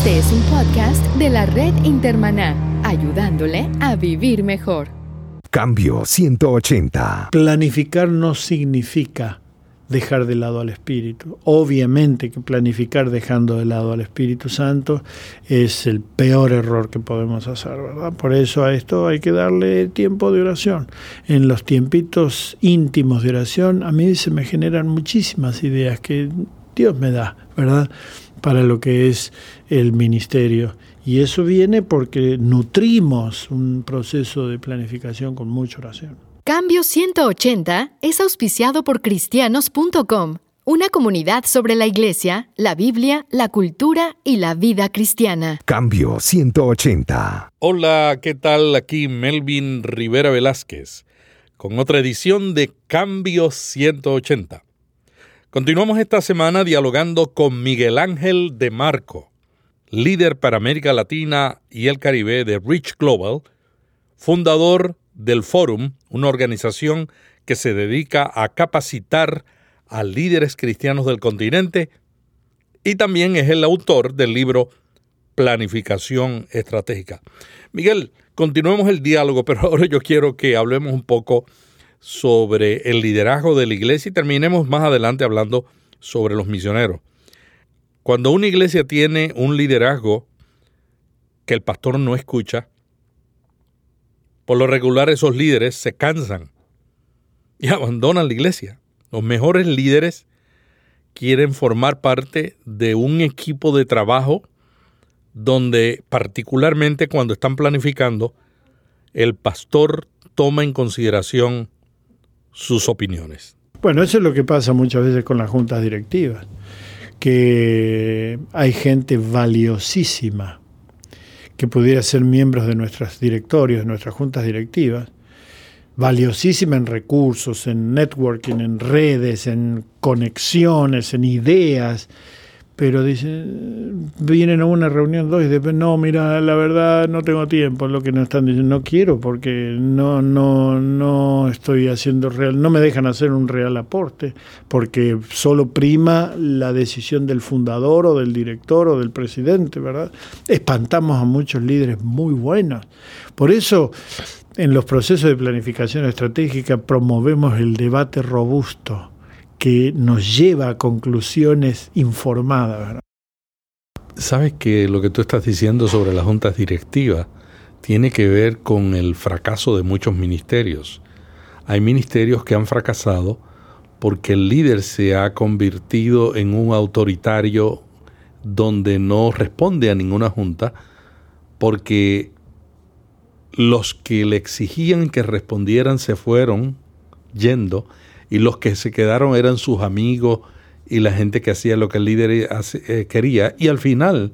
Este es un podcast de la red Intermaná, ayudándole a vivir mejor. Cambio 180. Planificar no significa dejar de lado al Espíritu. Obviamente que planificar dejando de lado al Espíritu Santo es el peor error que podemos hacer, ¿verdad? Por eso a esto hay que darle tiempo de oración. En los tiempitos íntimos de oración a mí se me generan muchísimas ideas que Dios me da, ¿verdad? Para lo que es el ministerio. Y eso viene porque nutrimos un proceso de planificación con mucha oración. Cambio 180 es auspiciado por cristianos.com, una comunidad sobre la iglesia, la Biblia, la cultura y la vida cristiana. Cambio 180. Hola, ¿qué tal? Aquí Melvin Rivera Velázquez, con otra edición de Cambio 180. Continuamos esta semana dialogando con Miguel Ángel de Marco, líder para América Latina y el Caribe de Rich Global, fundador del Forum, una organización que se dedica a capacitar a líderes cristianos del continente y también es el autor del libro Planificación Estratégica. Miguel, continuemos el diálogo, pero ahora yo quiero que hablemos un poco sobre el liderazgo de la iglesia y terminemos más adelante hablando sobre los misioneros. Cuando una iglesia tiene un liderazgo que el pastor no escucha, por lo regular esos líderes se cansan y abandonan la iglesia. Los mejores líderes quieren formar parte de un equipo de trabajo donde particularmente cuando están planificando, el pastor toma en consideración sus opiniones. Bueno, eso es lo que pasa muchas veces con las juntas directivas, que hay gente valiosísima que pudiera ser miembros de nuestros directorios, de nuestras juntas directivas, valiosísima en recursos, en networking, en redes, en conexiones, en ideas, pero dicen, vienen a una reunión dos y después, no, mira, la verdad no tengo tiempo, lo que nos están diciendo, no quiero porque no, no, no estoy haciendo real, no me dejan hacer un real aporte, porque solo prima la decisión del fundador o del director o del presidente, ¿verdad? Espantamos a muchos líderes muy buenos. Por eso, en los procesos de planificación estratégica promovemos el debate robusto que nos lleva a conclusiones informadas. Sabes que lo que tú estás diciendo sobre las juntas directivas tiene que ver con el fracaso de muchos ministerios. Hay ministerios que han fracasado porque el líder se ha convertido en un autoritario donde no responde a ninguna junta porque los que le exigían que respondieran se fueron yendo y los que se quedaron eran sus amigos y la gente que hacía lo que el líder eh, quería. Y al final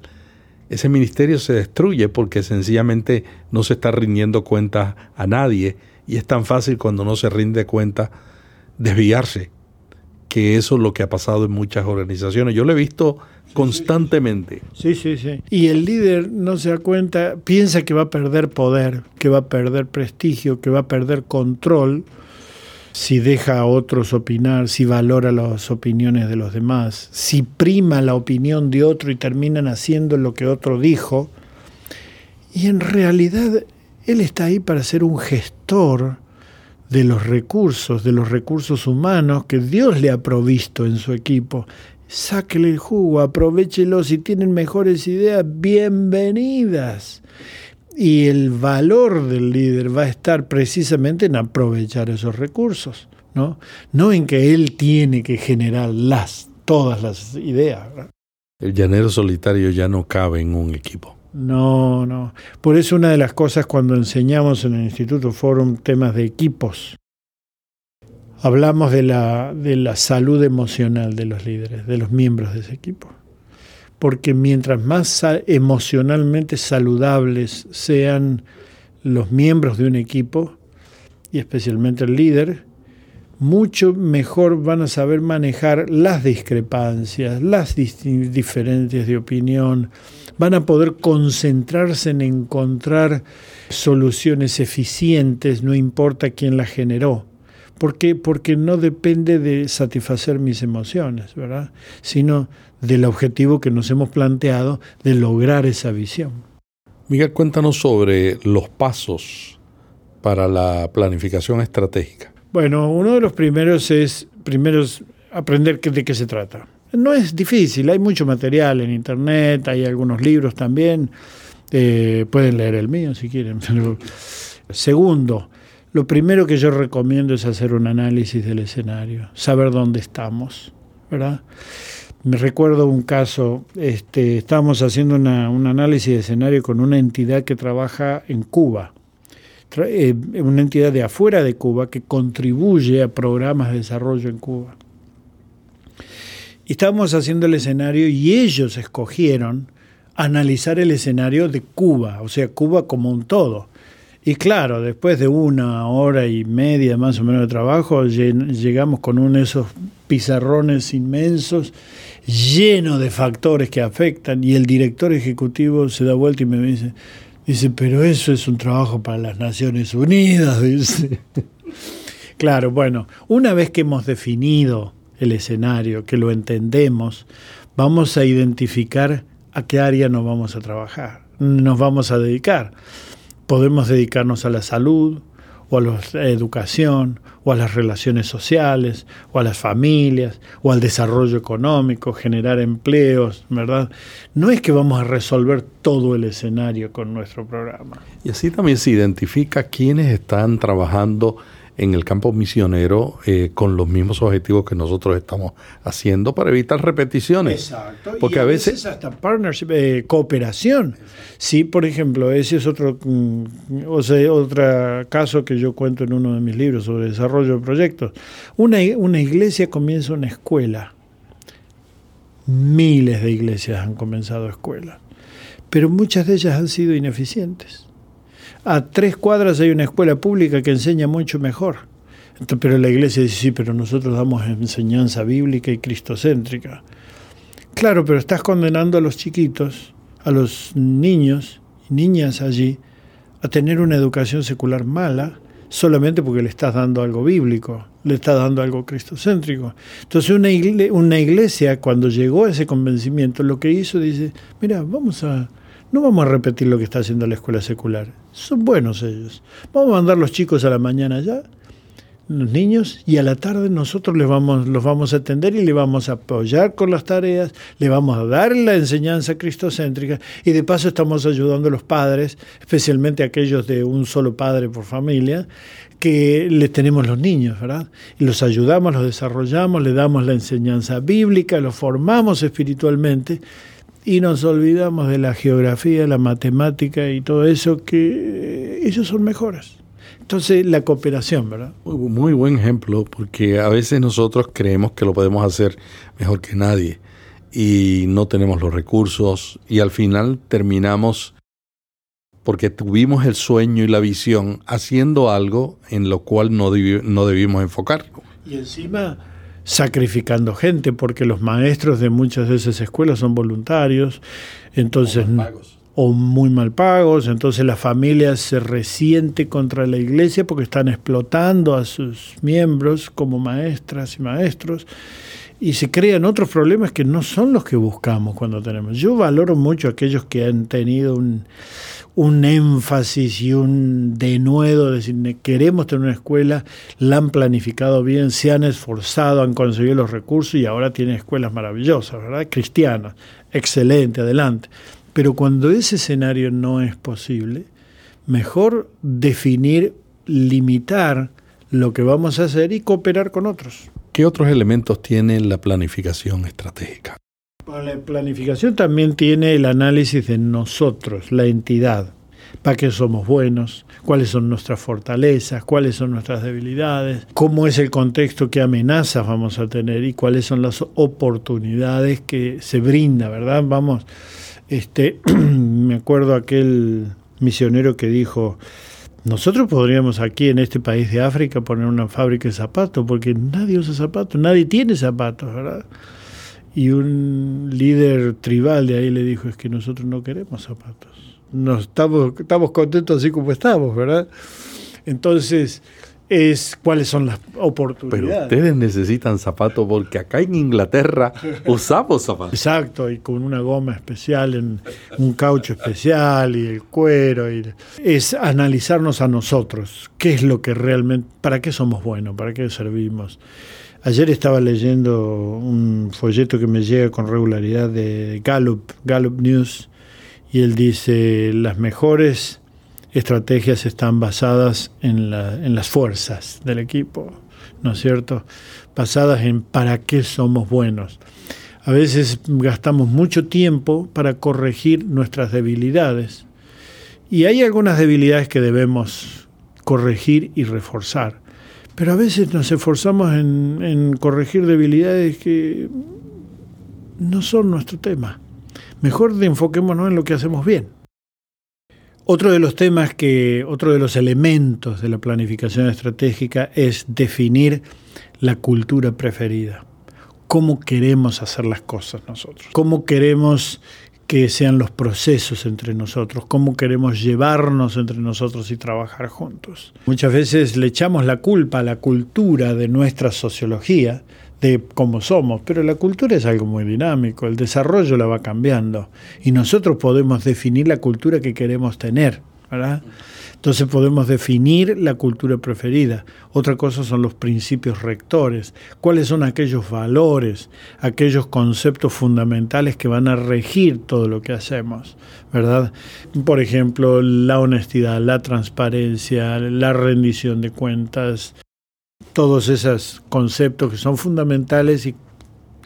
ese ministerio se destruye porque sencillamente no se está rindiendo cuentas a nadie y es tan fácil cuando no se rinde cuenta desviarse, que eso es lo que ha pasado en muchas organizaciones. Yo lo he visto constantemente. Sí, sí, sí. Y el líder no se da cuenta, piensa que va a perder poder, que va a perder prestigio, que va a perder control si deja a otros opinar, si valora las opiniones de los demás, si prima la opinión de otro y terminan haciendo lo que otro dijo. Y en realidad él está ahí para ser un gestor de los recursos, de los recursos humanos que Dios le ha provisto en su equipo. Sáquele el jugo, aprovechelo, si tienen mejores ideas, bienvenidas. Y el valor del líder va a estar precisamente en aprovechar esos recursos, ¿no? No en que él tiene que generar las, todas las ideas. El llanero solitario ya no cabe en un equipo. No, no. Por eso una de las cosas cuando enseñamos en el Instituto Forum temas de equipos, hablamos de la, de la salud emocional de los líderes, de los miembros de ese equipo porque mientras más emocionalmente saludables sean los miembros de un equipo, y especialmente el líder, mucho mejor van a saber manejar las discrepancias, las diferencias de opinión, van a poder concentrarse en encontrar soluciones eficientes, no importa quién las generó, ¿Por qué? Porque no depende de satisfacer mis emociones, ¿verdad? Sino del objetivo que nos hemos planteado de lograr esa visión. Miguel, cuéntanos sobre los pasos para la planificación estratégica. Bueno, uno de los primeros es primero aprender de qué se trata. No es difícil, hay mucho material en internet, hay algunos libros también. Eh, pueden leer el mío si quieren. segundo, lo primero que yo recomiendo es hacer un análisis del escenario, saber dónde estamos, ¿verdad? Me recuerdo un caso, este, estábamos haciendo un análisis de escenario con una entidad que trabaja en Cuba, eh, una entidad de afuera de Cuba que contribuye a programas de desarrollo en Cuba. Y estábamos haciendo el escenario y ellos escogieron analizar el escenario de Cuba, o sea, Cuba como un todo. Y claro, después de una hora y media más o menos de trabajo, llegamos con uno de esos pizarrones inmensos, llenos de factores que afectan, y el director ejecutivo se da vuelta y me dice, dice, pero eso es un trabajo para las Naciones Unidas, dice. claro, bueno, una vez que hemos definido el escenario, que lo entendemos, vamos a identificar a qué área nos vamos a trabajar, nos vamos a dedicar. Podemos dedicarnos a la salud, o a la educación, o a las relaciones sociales, o a las familias, o al desarrollo económico, generar empleos, ¿verdad? No es que vamos a resolver todo el escenario con nuestro programa. Y así también se identifica quiénes están trabajando en el campo misionero eh, con los mismos objetivos que nosotros estamos haciendo para evitar repeticiones. Exacto. Porque a, veces, hasta partnership, eh, cooperación. Sí, por ejemplo, ese es otro, mm, o sea, otro caso que yo cuento en uno de mis libros sobre desarrollo de proyectos. Una, una iglesia comienza una escuela. Miles de iglesias han comenzado escuelas, pero muchas de ellas han sido ineficientes a tres cuadras hay una escuela pública que enseña mucho mejor. pero la iglesia dice, sí, pero nosotros damos enseñanza bíblica y cristocéntrica. Claro, pero estás condenando a los chiquitos, a los niños y niñas allí, a tener una educación secular mala solamente porque le estás dando algo bíblico, le estás dando algo cristocéntrico. Entonces una iglesia, una iglesia cuando llegó a ese convencimiento, lo que hizo dice, mira, vamos a no vamos a repetir lo que está haciendo la escuela secular. Son buenos ellos. Vamos a mandar los chicos a la mañana ya, los niños, y a la tarde nosotros les vamos, los vamos a atender y le vamos a apoyar con las tareas, le vamos a dar la enseñanza cristocéntrica y de paso estamos ayudando a los padres, especialmente aquellos de un solo padre por familia, que les tenemos los niños, ¿verdad? Y los ayudamos, los desarrollamos, le damos la enseñanza bíblica, los formamos espiritualmente y nos olvidamos de la geografía, la matemática y todo eso, que ellos son mejores. Entonces, la cooperación, ¿verdad? Muy, buen ejemplo, porque a veces nosotros creemos que lo podemos hacer mejor que nadie y no tenemos los recursos y al final terminamos porque tuvimos el sueño y la visión haciendo algo en lo cual no, no debimos enfocar. Y encima sacrificando gente, porque los maestros de muchas de esas escuelas son voluntarios, entonces o muy mal pagos, entonces la familia se resiente contra la iglesia porque están explotando a sus miembros como maestras y maestros y se crean otros problemas que no son los que buscamos cuando tenemos. Yo valoro mucho a aquellos que han tenido un, un énfasis y un denuedo, de decir, queremos tener una escuela, la han planificado bien, se han esforzado, han conseguido los recursos y ahora tienen escuelas maravillosas, ¿verdad? Cristianas, excelente, adelante. Pero cuando ese escenario no es posible, mejor definir, limitar lo que vamos a hacer y cooperar con otros. ¿Qué otros elementos tiene la planificación estratégica? La planificación también tiene el análisis de nosotros, la entidad. ¿Para qué somos buenos? ¿Cuáles son nuestras fortalezas? ¿Cuáles son nuestras debilidades? ¿Cómo es el contexto? ¿Qué amenazas vamos a tener? ¿Y cuáles son las oportunidades que se brinda, verdad? Vamos, este, me acuerdo aquel misionero que dijo, nosotros podríamos aquí en este país de África poner una fábrica de zapatos, porque nadie usa zapatos, nadie tiene zapatos, ¿verdad? Y un líder tribal de ahí le dijo, es que nosotros no queremos zapatos. No, estamos, estamos contentos así como estamos, ¿verdad? Entonces, es cuáles son las oportunidades. Pero ustedes necesitan zapatos porque acá en Inglaterra usamos zapatos. Exacto, y con una goma especial, en un caucho especial y el cuero. Y es analizarnos a nosotros, qué es lo que realmente, para qué somos buenos, para qué servimos. Ayer estaba leyendo un folleto que me llega con regularidad de Gallup, Gallup News, y él dice, las mejores estrategias están basadas en, en las fuerzas del equipo, ¿no es cierto? Basadas en para qué somos buenos. A veces gastamos mucho tiempo para corregir nuestras debilidades y hay algunas debilidades que debemos corregir y reforzar. Pero a veces nos esforzamos en, corregir debilidades que no son nuestro tema. Mejor enfoquémonos en lo que hacemos bien. Otro de los temas que, otro de los elementos de la planificación estratégica es definir la cultura preferida. ¿Cómo queremos hacer las cosas nosotros? ¿Cómo queremos que sean los procesos entre nosotros? ¿Cómo queremos llevarnos entre nosotros y trabajar juntos? Muchas veces le echamos la culpa a la cultura de nuestra sociología de cómo somos, pero la cultura es algo muy dinámico, el desarrollo la va cambiando y nosotros podemos definir la cultura que queremos tener, ¿verdad? Entonces podemos definir la cultura preferida. Otra cosa son los principios rectores, cuáles son aquellos valores, aquellos conceptos fundamentales que van a regir todo lo que hacemos, ¿verdad? Por ejemplo, la honestidad, la transparencia, la rendición de cuentas, todos esos conceptos que son fundamentales y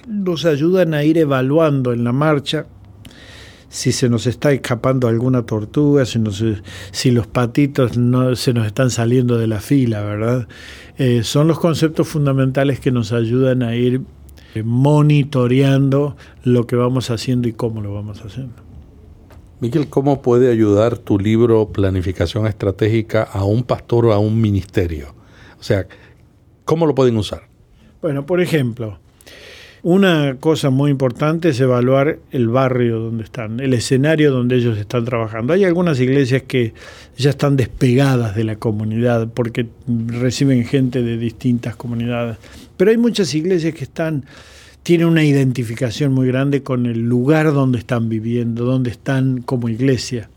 nos ayudan a ir evaluando en la marcha si se nos está escapando alguna tortuga, si, si los patitos no se nos están saliendo de la fila, ¿verdad? Eh, son los conceptos fundamentales que nos ayudan a ir eh, monitoreando lo que vamos haciendo y cómo lo vamos haciendo. Miguel, ¿cómo puede ayudar tu libro Planificación Estratégica a un pastor o a un ministerio? O sea, ¿Cómo lo pueden usar? Bueno, por ejemplo, una cosa muy importante es evaluar el barrio donde están, el escenario donde ellos están trabajando. Hay algunas iglesias que ya están despegadas de la comunidad porque reciben gente de distintas comunidades, pero hay muchas iglesias que están tienen una identificación muy grande con el lugar donde están viviendo, donde están como iglesia.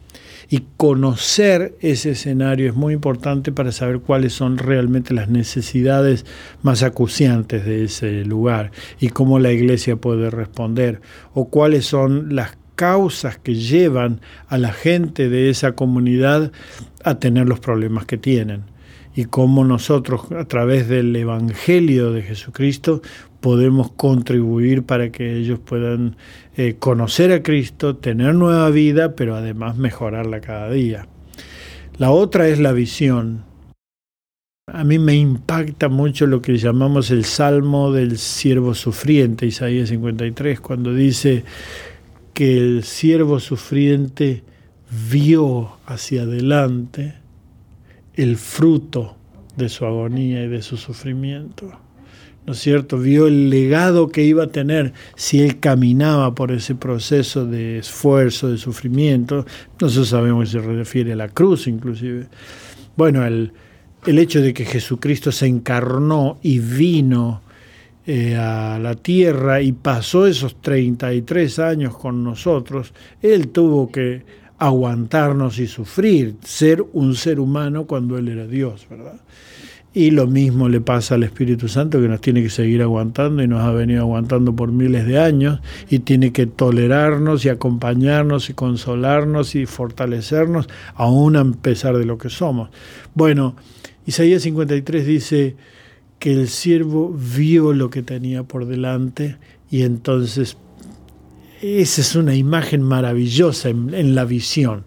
Y conocer ese escenario es muy importante para saber cuáles son realmente las necesidades más acuciantes de ese lugar y cómo la iglesia puede responder o cuáles son las causas que llevan a la gente de esa comunidad a tener los problemas que tienen y cómo nosotros a través del Evangelio de Jesucristo podemos contribuir para que ellos puedan eh, conocer a Cristo, tener nueva vida, pero además mejorarla cada día. La otra es la visión. A mí me impacta mucho lo que llamamos el Salmo del siervo sufriente, Isaías 53, cuando dice que el siervo sufriente vio hacia adelante el fruto de su agonía y de su sufrimiento. ¿No es cierto? Vio el legado que iba a tener si él caminaba por ese proceso de esfuerzo, de sufrimiento. Nosotros sabemos que se refiere a la cruz inclusive. Bueno, el, el hecho de que Jesucristo se encarnó y vino eh, a la tierra y pasó esos 33 años con nosotros, él tuvo que aguantarnos y sufrir, ser un ser humano cuando Él era Dios, ¿verdad? Y lo mismo le pasa al Espíritu Santo que nos tiene que seguir aguantando y nos ha venido aguantando por miles de años y tiene que tolerarnos y acompañarnos y consolarnos y fortalecernos aún a pesar de lo que somos. Bueno, Isaías 53 dice que el siervo vio lo que tenía por delante y entonces esa es una imagen maravillosa en, la visión.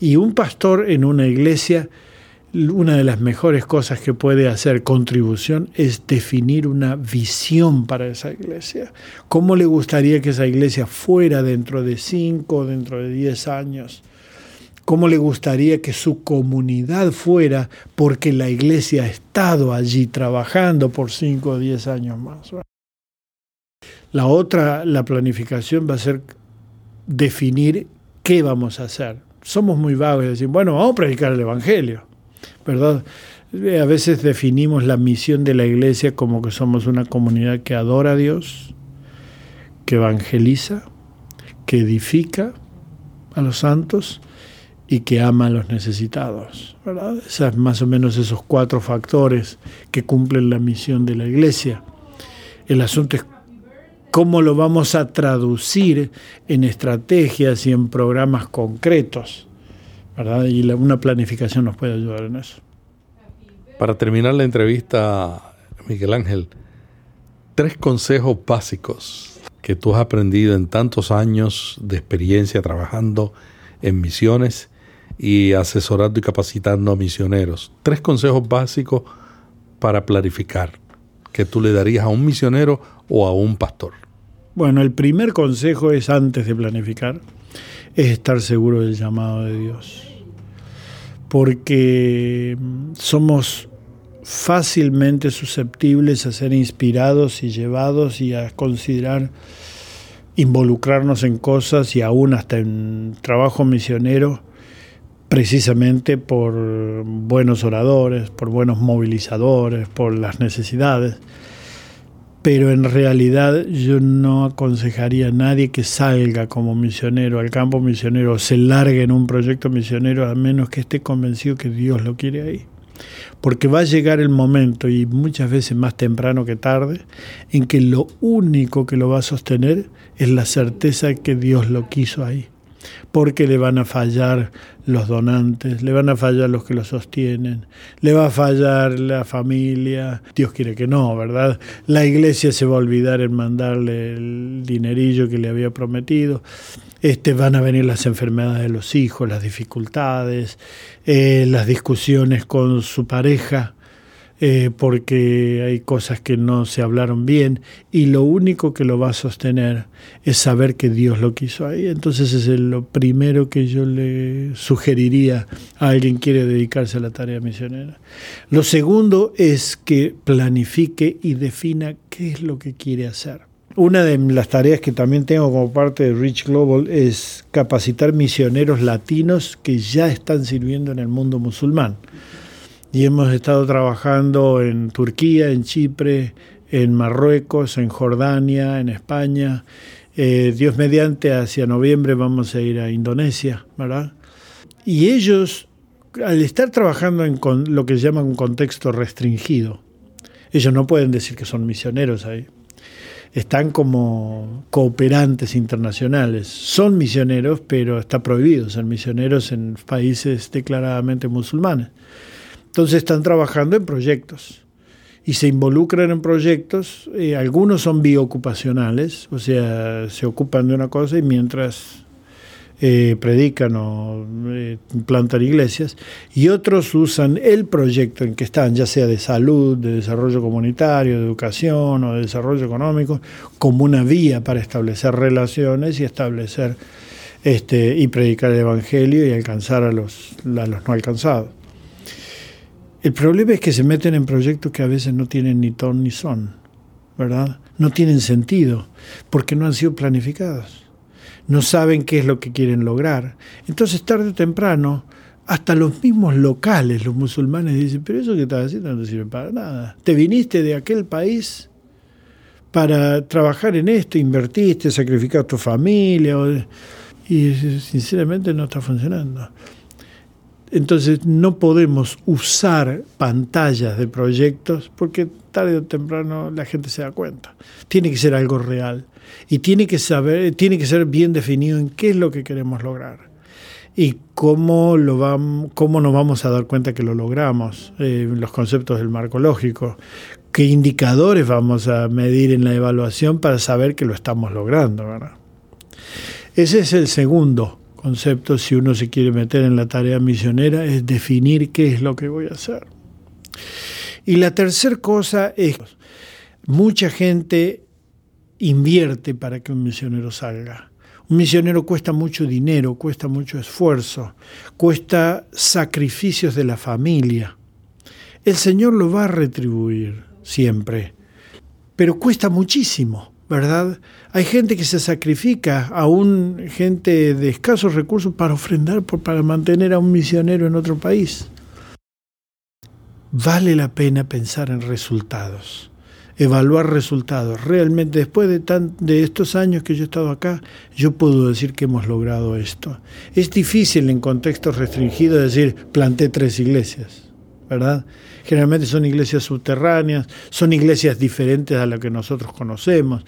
Y un pastor en una iglesia, una de las mejores cosas que puede hacer contribución es definir una visión para esa iglesia. ¿Cómo le gustaría que esa iglesia fuera dentro de cinco, dentro de diez años? ¿Cómo le gustaría que su comunidad fuera porque la iglesia ha estado allí trabajando por cinco o diez años más? La otra, la planificación va a ser definir qué vamos a hacer. Somos muy vagos y decir, bueno, vamos a predicar el Evangelio, ¿verdad? A veces definimos la misión de la iglesia como que somos una comunidad que adora a Dios, que evangeliza, que edifica a los santos y que ama a los necesitados. ¿verdad? Esas, más o menos esos cuatro factores que cumplen la misión de la iglesia. El asunto es cómo lo vamos a traducir en estrategias y en programas concretos. ¿Verdad? Y una planificación nos puede ayudar en eso. Para terminar la entrevista, Miguel Ángel, tres consejos básicos que tú has aprendido en tantos años de experiencia trabajando en misiones y asesorando y capacitando a misioneros. Tres consejos básicos para planificar que tú le darías a un misionero o a un pastor. Bueno, el primer consejo es antes de planificar, es estar seguro del llamado de Dios. Porque somos fácilmente susceptibles a ser inspirados y llevados y a considerar involucrarnos en cosas y aún hasta en trabajo misionero precisamente por buenos oradores, por buenos movilizadores, por las necesidades. Pero en realidad yo no aconsejaría a nadie que salga como misionero al campo misionero o se largue en un proyecto misionero a menos que esté convencido que Dios lo quiere ahí porque va a llegar el momento, y muchas veces más temprano que tarde, en que lo único que lo va a sostener es la certeza que Dios lo quiso ahí. Porque le van a fallar los donantes, le van a fallar los que lo sostienen, le va a fallar la familia. Dios quiere que no, ¿verdad? La iglesia se va a olvidar en mandarle el dinerillo que le había prometido. Este, van a venir las enfermedades de los hijos, las dificultades, eh, las discusiones con su pareja, eh, porque hay cosas que no se hablaron bien y lo único que lo va a sostener es saber que Dios lo quiso ahí. Entonces es lo primero que yo le sugeriría a alguien que quiere dedicarse a la tarea misionera. Lo segundo es que planifique y defina qué es lo que quiere hacer. Una de las tareas que también tengo como parte de Rich Global es capacitar misioneros latinos que ya están sirviendo en el mundo musulmán. Y hemos estado trabajando en Turquía, en Chipre, en Marruecos, en Jordania, en España. Eh, Dios mediante, hacia noviembre vamos a ir a Indonesia, ¿verdad? Y ellos, al estar trabajando en lo que se llama un contexto restringido, ellos no pueden decir que son misioneros ahí están como cooperantes internacionales. Son misioneros, pero está prohibido ser misioneros en países declaradamente musulmanes. Entonces están trabajando en proyectos y se involucran en proyectos. Eh, algunos son biocupacionales, o sea, se ocupan de una cosa y mientras eh, predican o eh, plantan iglesias, y otros usan el proyecto en que están, ya sea de salud, de desarrollo comunitario, de educación o de desarrollo económico, como una vía para establecer relaciones y establecer este, y predicar el Evangelio y alcanzar a los, a los no alcanzados. El problema es que se meten en proyectos que a veces no tienen ni ton ni son, ¿verdad? No tienen sentido, porque no han sido planificados no saben qué es lo que quieren lograr. Entonces, tarde o temprano, hasta los mismos locales, los musulmanes, dicen, pero eso que estás haciendo no sirve para nada. Te viniste de aquel país para trabajar en esto, invertiste, sacrificaste tu familia, y sinceramente no está funcionando. Entonces no podemos usar pantallas de proyectos porque tarde o temprano la gente se da cuenta. Tiene que ser algo real y tiene que saber, tiene que ser bien definido en qué es lo que queremos lograr y cómo, lo vamos, cómo nos vamos a dar cuenta que lo logramos, eh, los conceptos del marco lógico, qué indicadores vamos a medir en la evaluación para saber que lo estamos logrando. ¿verdad? Ese es el segundo concepto si uno se quiere meter en la tarea misionera, es definir qué es lo que voy a hacer. Y la tercera cosa es, mucha gente invierte para que un misionero salga. Un misionero cuesta mucho dinero, cuesta mucho esfuerzo, cuesta sacrificios de la familia. El Señor lo va a retribuir siempre, pero cuesta muchísimo, ¿verdad? Hay gente que se sacrifica, aún gente de escasos recursos, para ofrendar, para mantener a un misionero en otro país. vale la pena pensar en resultados, evaluar resultados. Realmente después de, tan, de estos años que yo he estado acá, yo puedo decir que hemos logrado esto. Es difícil en contextos restringidos decir, planté tres iglesias, ¿verdad? Generalmente son iglesias subterráneas, son iglesias diferentes a las que nosotros conocemos.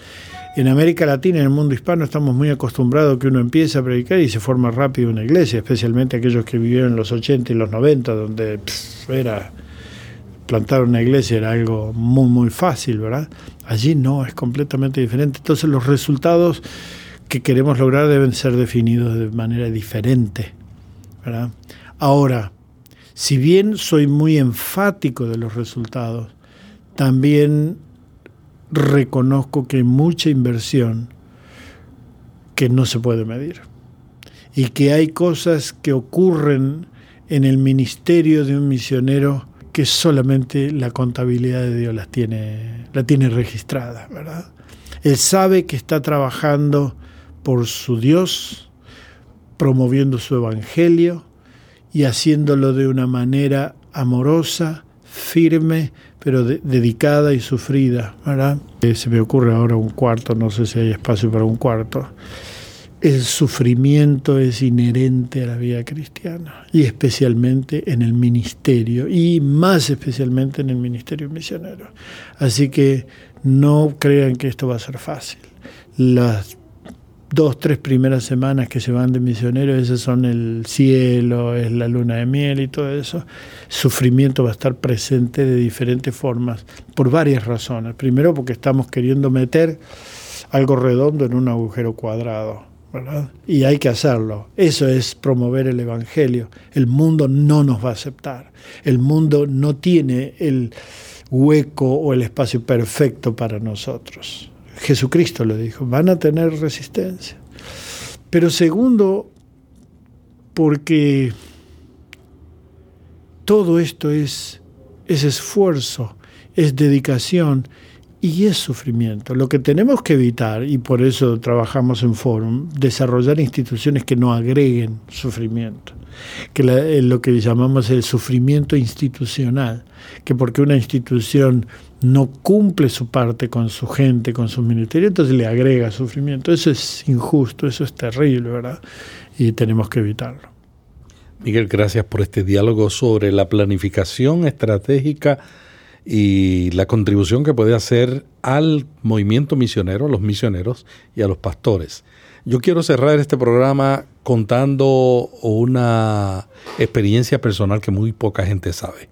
En América Latina, en el mundo hispano, estamos muy acostumbrados que uno empieza a predicar y se forma rápido una iglesia, especialmente aquellos que vivieron en los 80 y los 90, donde era plantar una iglesia era algo muy, muy fácil, ¿verdad? Allí no, es completamente diferente. Entonces los resultados que queremos lograr deben ser definidos de manera diferente, ¿verdad? Ahora, si bien soy muy enfático de los resultados, también reconozco que hay mucha inversión que no se puede medir y que hay cosas que ocurren en el ministerio de un misionero que solamente la contabilidad de Dios las tiene, la tiene registrada, ¿verdad? Él sabe que está trabajando por su Dios, promoviendo su evangelio y haciéndolo de una manera amorosa, firme, pero dedicada y sufrida, ¿verdad? Eh, se me ocurre ahora un cuarto, no sé si hay espacio para un cuarto. El sufrimiento es inherente a la vida cristiana y especialmente en el ministerio y más especialmente en el ministerio misionero. Así que no crean que esto va a ser fácil. Las dos, tres primeras semanas que se van de misioneros, esas son el cielo, es la luna de miel y todo eso. Sufrimiento va a estar presente de diferentes formas, por varias razones. Primero porque estamos queriendo meter algo redondo en un agujero cuadrado. ¿verdad? Y hay que hacerlo. Eso es promover el Evangelio. El mundo no nos va a aceptar. El mundo no tiene el hueco o el espacio perfecto para nosotros. Jesucristo lo dijo, van a tener resistencia. Pero segundo, porque todo esto es, es esfuerzo, es dedicación y es sufrimiento. Lo que tenemos que evitar, y por eso trabajamos en Forum, desarrollar instituciones que no agreguen sufrimiento, que eh, lo que llamamos el sufrimiento institucional, que porque una institución no cumple su parte con su gente, con su ministerio, entonces le agrega sufrimiento. Eso es injusto, eso es terrible, ¿verdad? Y tenemos que evitarlo. Miguel, gracias por este diálogo sobre la planificación estratégica y la contribución que puede hacer al movimiento misionero, a los misioneros y a los pastores. Yo quiero cerrar este programa contando una experiencia personal que muy poca gente sabe.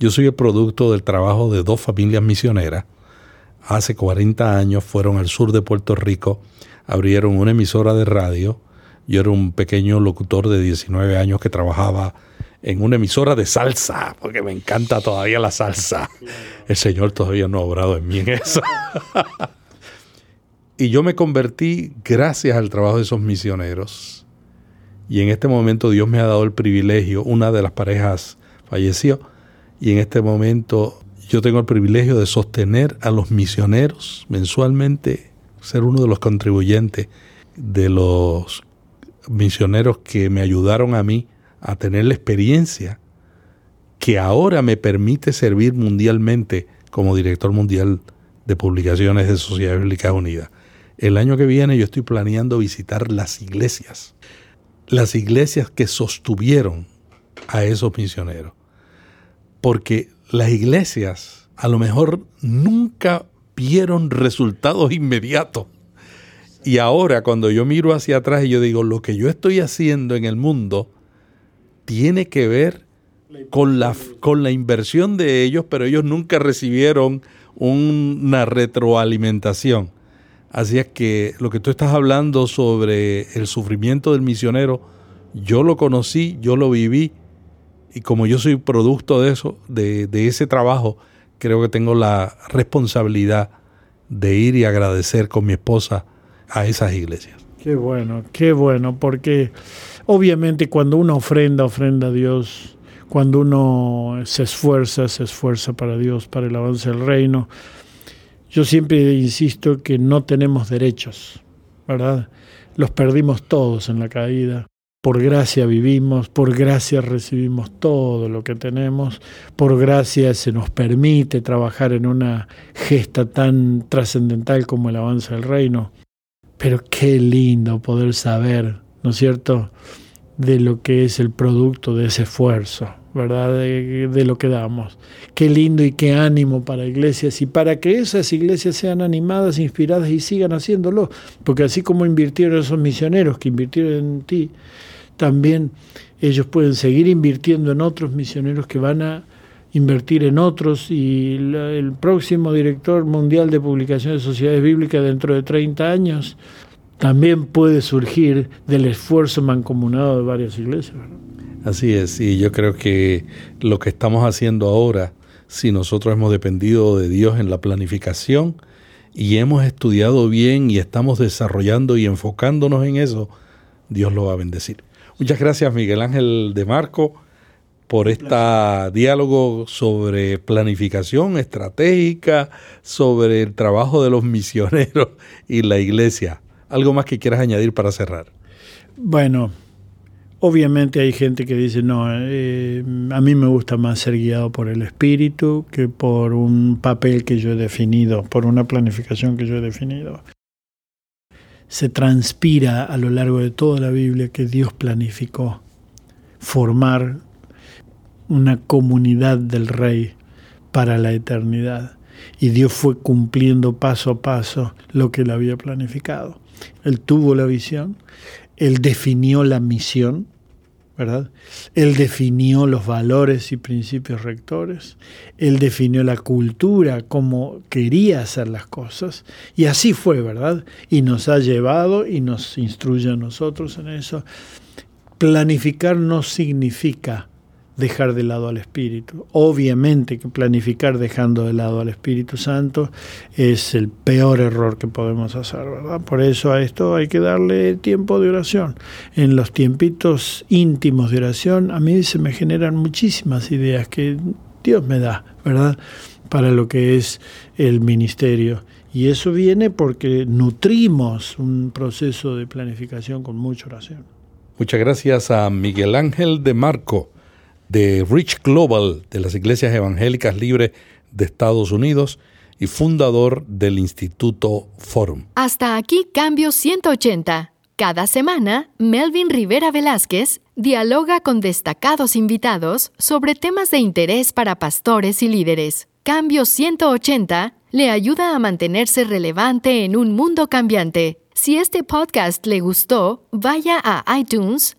Yo soy el producto del trabajo de dos familias misioneras. Hace 40 años fueron al sur de Puerto Rico, abrieron una emisora de radio. Yo era un pequeño locutor de 19 años que trabajaba en una emisora de salsa, porque me encanta todavía la salsa. El Señor todavía no ha obrado en mí en eso. y yo me convertí gracias al trabajo de esos misioneros. Y en este momento Dios me ha dado el privilegio, una de las parejas falleció, y en este momento yo tengo el privilegio de sostener a los misioneros mensualmente, ser uno de los contribuyentes de los misioneros que me ayudaron a mí a tener la experiencia que ahora me permite servir mundialmente como director mundial de publicaciones de Sociedad Bíblica Unida. El año que viene yo estoy planeando visitar las iglesias, las iglesias que sostuvieron a esos misioneros porque las iglesias a lo mejor nunca vieron resultados inmediatos. Y ahora cuando yo miro hacia atrás y yo digo, lo que yo estoy haciendo en el mundo tiene que ver con la, con la inversión de ellos, pero ellos nunca recibieron una retroalimentación. Así es que lo que tú estás hablando sobre el sufrimiento del misionero, yo lo conocí, yo lo viví y como yo soy producto de eso, de, ese trabajo, creo que tengo la responsabilidad de ir y agradecer con mi esposa a esas iglesias. Qué bueno, qué bueno, porque obviamente cuando uno ofrenda, ofrenda a Dios, cuando uno se esfuerza, se esfuerza para Dios, para el avance del reino. Yo siempre insisto que no tenemos derechos, ¿verdad? Los perdimos todos en la caída por gracia vivimos, por gracia recibimos todo lo que tenemos, por gracia se nos permite trabajar en una gesta tan trascendental como el avance del reino. Pero qué lindo poder saber, ¿no es cierto?, de lo que es el producto de ese esfuerzo, ¿verdad? De, lo que damos. Qué lindo y qué ánimo para iglesias y para que esas iglesias sean animadas, inspiradas y sigan haciéndolo. Porque así como invirtieron esos misioneros que invirtieron en ti, también ellos pueden seguir invirtiendo en otros misioneros que van a invertir en otros y el próximo director mundial de publicación de sociedades bíblicas dentro de 30 años también puede surgir del esfuerzo mancomunado de varias iglesias. Así es, y yo creo que lo que estamos haciendo ahora, si nosotros hemos dependido de Dios en la planificación y hemos estudiado bien y estamos desarrollando y enfocándonos en eso, Dios lo va a bendecir. Muchas gracias Miguel Ángel de Marco por este diálogo sobre planificación estratégica, sobre el trabajo de los misioneros y la iglesia. ¿Algo más que quieras añadir para cerrar? Bueno, obviamente hay gente que dice, no, eh, a mí me gusta más ser guiado por el espíritu que por un papel que yo he definido, por una planificación que yo he definido. Se transpira a lo largo de toda la Biblia que Dios planificó formar una comunidad del rey para la eternidad. Y Dios fue cumpliendo paso a paso lo que él había planificado. Él tuvo la visión, él definió la misión, ¿verdad? Él definió los valores y principios rectores, él definió la cultura, cómo quería hacer las cosas, y así fue, ¿verdad? Y nos ha llevado y nos instruye a nosotros en eso. Planificar no significa dejar de lado al Espíritu. Obviamente que planificar dejando de lado al Espíritu Santo es el peor error que podemos hacer, ¿verdad? Por eso a esto hay que darle tiempo de oración. En los tiempitos íntimos de oración a mí se me generan muchísimas ideas que Dios me da, ¿verdad? Para lo que es el ministerio. Y eso viene porque nutrimos un proceso de planificación con mucha oración. Muchas gracias a Miguel Ángel de Marco de Rich Global de las Iglesias Evangélicas Libres de Estados Unidos y fundador del Instituto Forum. Hasta aquí Cambio 180. Cada semana, Melvin Rivera Velázquez dialoga con destacados invitados sobre temas de interés para pastores y líderes. Cambio 180 le ayuda a mantenerse relevante en un mundo cambiante. Si este podcast le gustó, vaya a iTunes